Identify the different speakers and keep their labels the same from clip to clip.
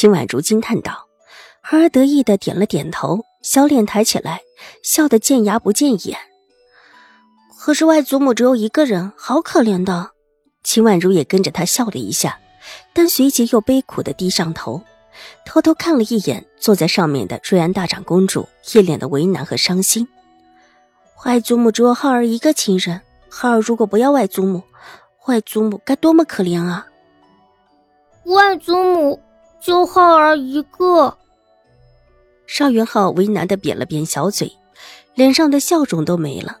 Speaker 1: 秦婉如惊叹道，孩儿得意的点了点头，小脸抬起来，笑得见牙不见眼。可是外祖母只有一个人，好可怜的。秦婉如也跟着他笑了一下，但随即又悲苦的低上头，偷偷看了一眼坐在上面的瑞安大长公主，一脸的为难和伤心。外祖母只有浩儿一个亲人，浩儿如果不要外祖母，外祖母该多么可怜啊！
Speaker 2: 外祖母。就浩儿一个，
Speaker 1: 邵元浩为难的扁了扁小嘴，脸上的笑容都没了，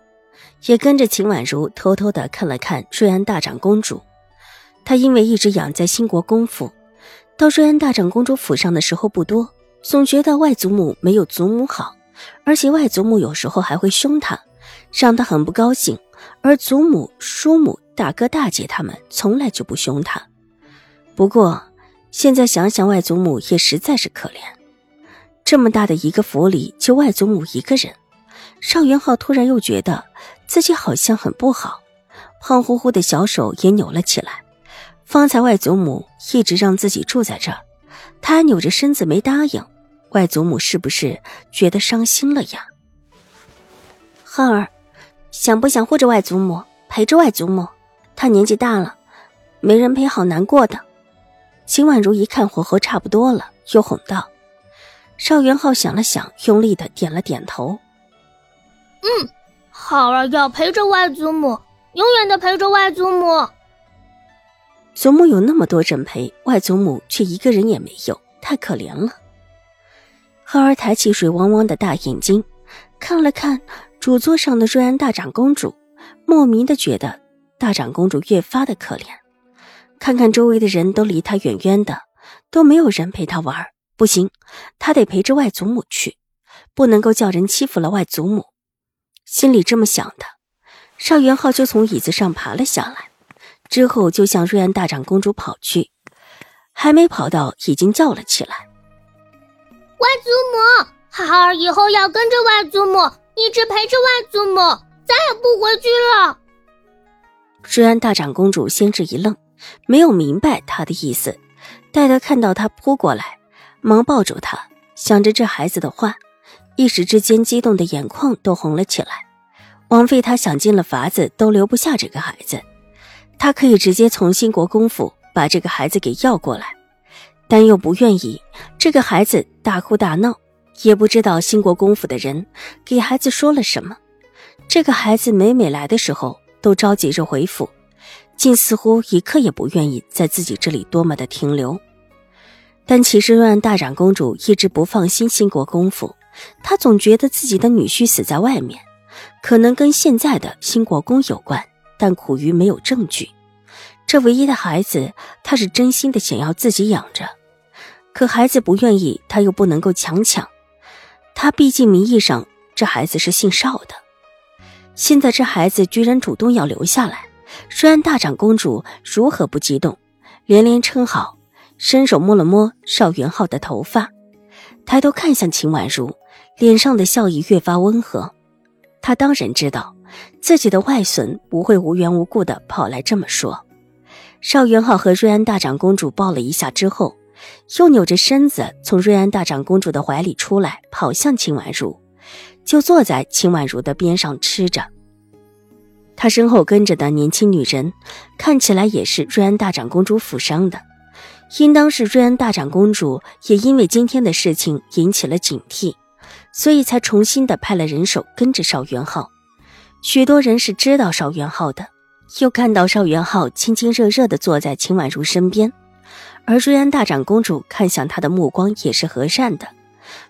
Speaker 1: 也跟着秦婉如偷偷的看了看瑞安大长公主。他因为一直养在兴国公府，到瑞安大长公主府上的时候不多，总觉得外祖母没有祖母好，而且外祖母有时候还会凶他，让他很不高兴。而祖母、叔母、大哥大姐他们从来就不凶他。不过。现在想想，外祖母也实在是可怜。这么大的一个府里，就外祖母一个人。邵元浩突然又觉得自己好像很不好，胖乎乎的小手也扭了起来。方才外祖母一直让自己住在这儿，他扭着身子没答应。外祖母是不是觉得伤心了呀？浩儿，想不想护着外祖母，陪着外祖母？她年纪大了，没人陪，好难过的。秦婉如一看火候差不多了，又哄道：“邵元浩想了想，用力的点了点头。
Speaker 2: 嗯，好儿要陪着外祖母，永远的陪着外祖母。
Speaker 1: 祖母有那么多人陪，外祖母却一个人也没有，太可怜了。”浩儿抬起水汪汪的大眼睛，看了看主座上的瑞安大长公主，莫名的觉得大长公主越发的可怜。看看周围的人都离他远远的，都没有人陪他玩。不行，他得陪着外祖母去，不能够叫人欺负了外祖母。心里这么想的，邵元浩就从椅子上爬了下来，之后就向瑞安大长公主跑去。还没跑到，已经叫了起来：“
Speaker 2: 外祖母，孩儿以后要跟着外祖母，一直陪着外祖母，再也不回去了。”
Speaker 1: 瑞安大长公主先是一愣。没有明白他的意思，待他看到他扑过来，忙抱住他，想着这孩子的话，一时之间激动的眼眶都红了起来。王妃她想尽了法子都留不下这个孩子，她可以直接从兴国公府把这个孩子给要过来，但又不愿意这个孩子大哭大闹，也不知道兴国公府的人给孩子说了什么。这个孩子每每来的时候都着急着回府。竟似乎一刻也不愿意在自己这里多么的停留，但其实瑞安大长公主一直不放心兴国公府，她总觉得自己的女婿死在外面，可能跟现在的兴国公有关，但苦于没有证据。这唯一的孩子，她是真心的想要自己养着，可孩子不愿意，她又不能够强抢。她毕竟名义上这孩子是姓邵的，现在这孩子居然主动要留下来。瑞安大长公主如何不激动？连连称好，伸手摸了摸邵元浩的头发，抬头看向秦婉如，脸上的笑意越发温和。她当然知道，自己的外孙不会无缘无故的跑来这么说。邵元浩和瑞安大长公主抱了一下之后，又扭着身子从瑞安大长公主的怀里出来，跑向秦婉如，就坐在秦婉如的边上吃着。他身后跟着的年轻女人，看起来也是瑞安大长公主府上的，应当是瑞安大长公主也因为今天的事情引起了警惕，所以才重新的派了人手跟着邵元浩。许多人是知道邵元浩的，又看到邵元浩亲亲热热的坐在秦婉如身边，而瑞安大长公主看向他的目光也是和善的，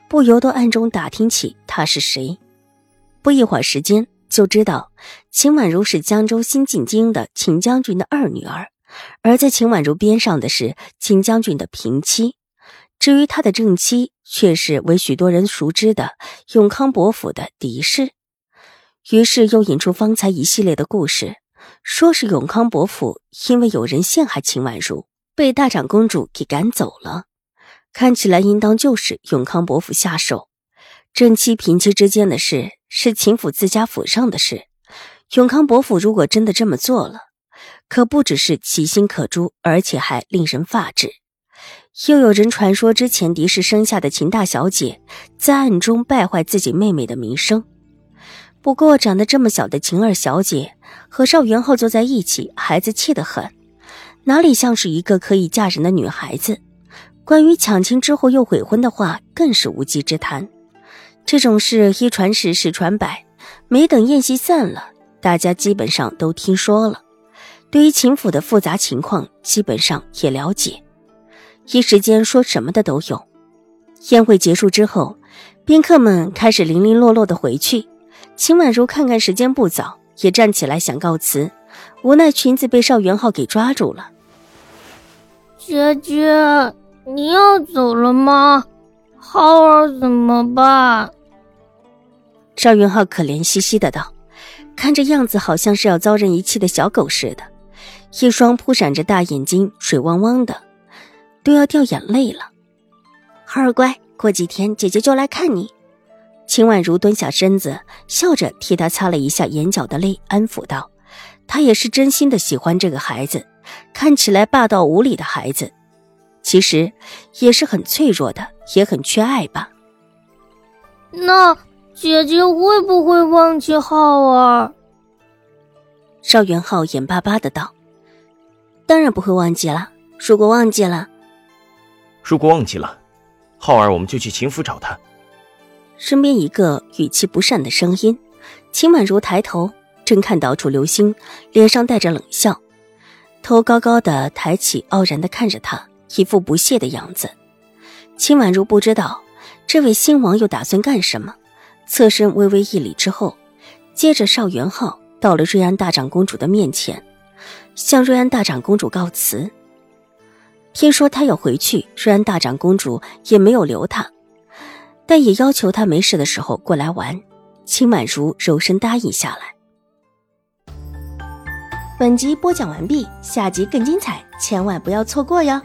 Speaker 1: 不由得暗中打听起他是谁。不一会儿时间。就知道秦婉如是江州新进京的秦将军的二女儿，而在秦婉如边上的是秦将军的平妻。至于他的正妻，却是为许多人熟知的永康伯府的嫡氏。于是又引出方才一系列的故事，说是永康伯府因为有人陷害秦婉如，被大长公主给赶走了。看起来应当就是永康伯府下手。正妻平妻之间的事，是秦府自家府上的事。永康伯府如果真的这么做了，可不只是其心可诛，而且还令人发指。又有人传说，之前嫡氏生下的秦大小姐，在暗中败坏自己妹妹的名声。不过，长得这么小的秦二小姐和邵元浩坐在一起，孩子气得很，哪里像是一个可以嫁人的女孩子？关于抢亲之后又悔婚的话，更是无稽之谈。这种事一传十，十传百，没等宴席散了，大家基本上都听说了。对于秦府的复杂情况，基本上也了解。一时间说什么的都有。宴会结束之后，宾客们开始零零落落的回去。秦婉如看看时间不早，也站起来想告辞，无奈裙子被邵元浩给抓住了。
Speaker 2: 姐姐，你要走了吗？浩儿怎么办？
Speaker 1: 邵云浩可怜兮兮的道，看这样子好像是要遭人遗弃的小狗似的，一双扑闪着大眼睛，水汪汪的，都要掉眼泪了。
Speaker 3: 浩儿乖，过几天姐姐就来看你。
Speaker 1: 秦婉如蹲下身子，笑着替他擦了一下眼角的泪，安抚道：“她也是真心的喜欢这个孩子，看起来霸道无理的孩子，其实也是很脆弱的，也很缺爱吧。”
Speaker 2: 那。姐姐会不会忘记浩儿？
Speaker 1: 邵元浩眼巴巴的道：“当然不会忘记了。如果忘记了，
Speaker 4: 如果忘记了，浩儿我们就去秦府找他。”
Speaker 1: 身边一个语气不善的声音。秦婉如抬头，正看到楚留星脸上带着冷笑，头高高的抬起，傲然的看着他，一副不屑的样子。秦婉如不知道这位新王又打算干什么。侧身微微一礼之后，接着邵元浩到了瑞安大长公主的面前，向瑞安大长公主告辞。听说他要回去，瑞安大长公主也没有留他，但也要求他没事的时候过来玩。秦婉如柔声答应下来。
Speaker 3: 本集播讲完毕，下集更精彩，千万不要错过哟。